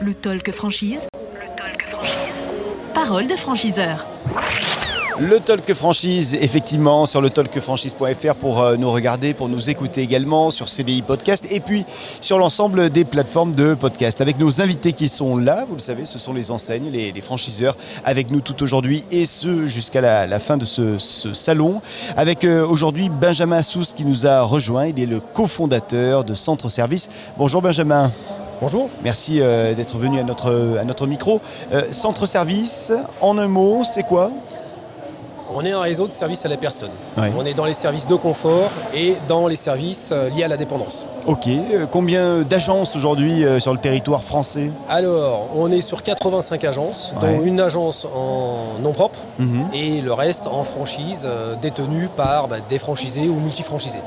Le talk franchise. Le. Parole de franchiseur. Le Talk Franchise, effectivement, sur le talkfranchise.fr pour euh, nous regarder, pour nous écouter également sur CDI Podcast et puis sur l'ensemble des plateformes de podcast. Avec nos invités qui sont là, vous le savez, ce sont les enseignes, les, les franchiseurs avec nous tout aujourd'hui et ce jusqu'à la, la fin de ce, ce salon. Avec euh, aujourd'hui Benjamin Assous qui nous a rejoint. Il est le cofondateur de Centre Service. Bonjour Benjamin. Bonjour. Merci euh, d'être venu à notre, à notre micro. Euh, Centre Service, en un mot, c'est quoi? On est un réseau de services à la personne. Ouais. On est dans les services de confort et dans les services euh, liés à la dépendance. Ok, euh, combien d'agences aujourd'hui euh, sur le territoire français? Alors, on est sur 85 agences, Ouais. dont une agence en nom propre Mhm. et le reste en franchise détenue par bah, des franchisés ou multifranchisés.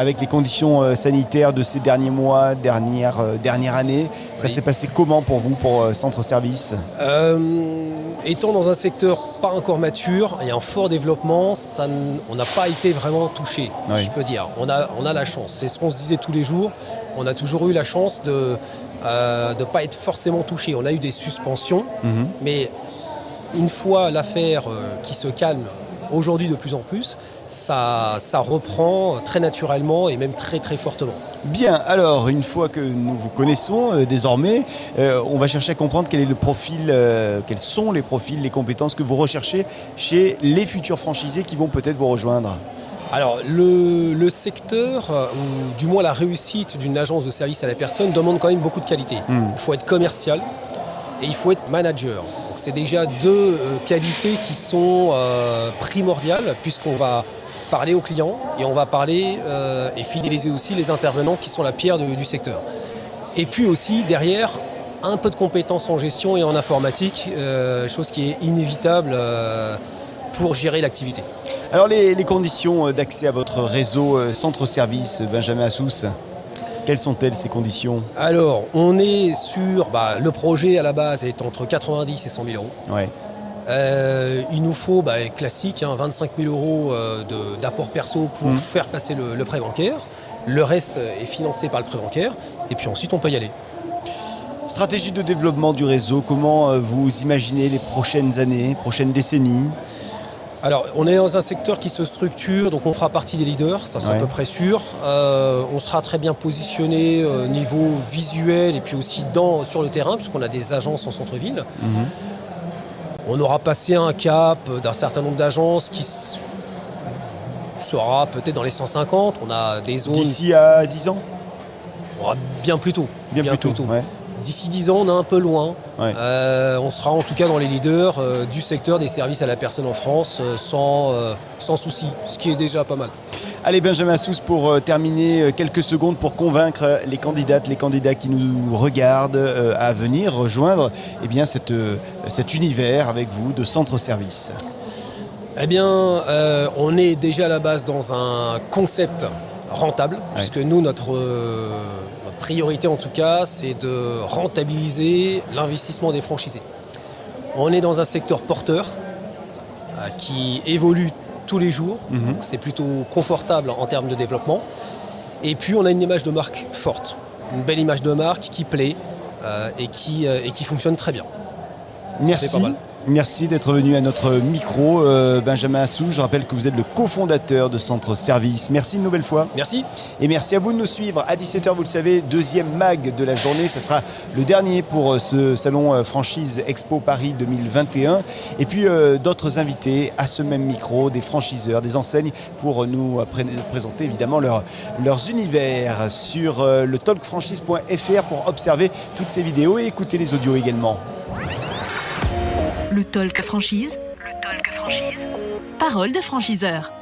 Avec les conditions euh, sanitaires de ces derniers mois, dernière, euh, dernière année, ça Oui. s'est passé comment pour vous, pour euh, Centre Service? Étant dans un secteur pas encore mature et en fort développement, ça n- on n'a pas été vraiment touché, Oui. je peux dire. On a, on a la chance. C'est ce qu'on se disait tous les jours. On a toujours eu la chance de ne pas être forcément touché. On a eu des suspensions, Mhm. mais une fois l'affaire euh, qui se calme aujourd'hui de plus en plus, ça, ça reprend très naturellement et même très très fortement. Bien, alors une fois que nous vous connaissons euh, désormais, euh, on va chercher à comprendre quel est le profil, euh, quels sont les profils, les compétences que vous recherchez chez les futurs franchisés qui vont peut-être vous rejoindre. Alors, le, le secteur, ou du moins la réussite d'une agence de service à la personne, demande quand même beaucoup de qualité. Hmm. Il faut être commercial et il faut être manager. C'est déjà deux euh, qualités qui sont euh, primordiales puisqu'on va parler aux clients et on va parler euh, et fidéliser aussi les intervenants qui sont la pierre du secteur. Et puis aussi, derrière, un peu de compétences en gestion et en informatique, chose qui est inévitable pour gérer l'activité. Alors les, les conditions d'accès à votre réseau euh, Centre Service, Benjamin Assous, quelles sont-elles ces conditions Alors, on est sur. bah, le projet à la base est entre 90 et 100 000 euros. Ouais. Euh, il nous faut, bah, classique, hein, 25 000 euros euh, d'apport perso pour Mhm. faire passer le, le prêt bancaire. Le reste est financé par le prêt bancaire. Et puis ensuite, on peut y aller. Stratégie de développement du réseau, comment euh, vous imaginez les prochaines années, prochaines décennies? Alors, on est dans un secteur qui se structure, donc on fera partie des leaders, ça c'est Ouais. à peu près sûr. Euh, on sera très bien positionné au niveau visuel et puis aussi dans, sur le terrain, puisqu'on a des agences en centre-ville. Mhm. On aura passé un cap d'un certain nombre d'agences qui sera peut-être dans les 150. On a des zones D'ici à 10 ans? Bien plus tôt. Bien, plus tôt. ouais. D'ici 10 ans, on est un peu loin. Ouais. Euh, on sera en tout cas dans les leaders euh, du secteur des services à la personne en France euh, sans, sans souci, ce qui est déjà pas mal. Allez Benjamin Sousse pour terminer quelques secondes pour convaincre les candidates, les candidats qui nous regardent à venir rejoindre eh bien, cette, cet univers avec vous de centre service. Eh bien, on est déjà à la base dans un concept rentable, puisque nous, notre, euh, notre priorité en tout cas, c'est de rentabiliser l'investissement des franchisés. On est dans un secteur porteur euh, qui évolue tous les jours, Mhm. c'est plutôt confortable en termes de développement. Et puis, on a une image de marque forte, une belle image de marque qui plaît euh, et, qui, et qui fonctionne très bien. Merci. Merci d'être venu à notre micro, euh, Benjamin Assou. Je rappelle que vous êtes le cofondateur de Centre Service. Merci une nouvelle fois. Merci. Et merci à vous de nous suivre. À 17h, vous le savez, deuxième mag de la journée. Ce sera le dernier pour euh, ce salon euh, franchise Expo Paris 2021. Et puis euh, d'autres invités à ce même micro, des franchiseurs, des enseignes, pour nous pré- présenter évidemment leur- leurs univers sur euh, le talkfranchise.fr pour observer toutes ces vidéos et écouter les audios également. Le talk franchise. Le talk franchise. Parole de franchiseur.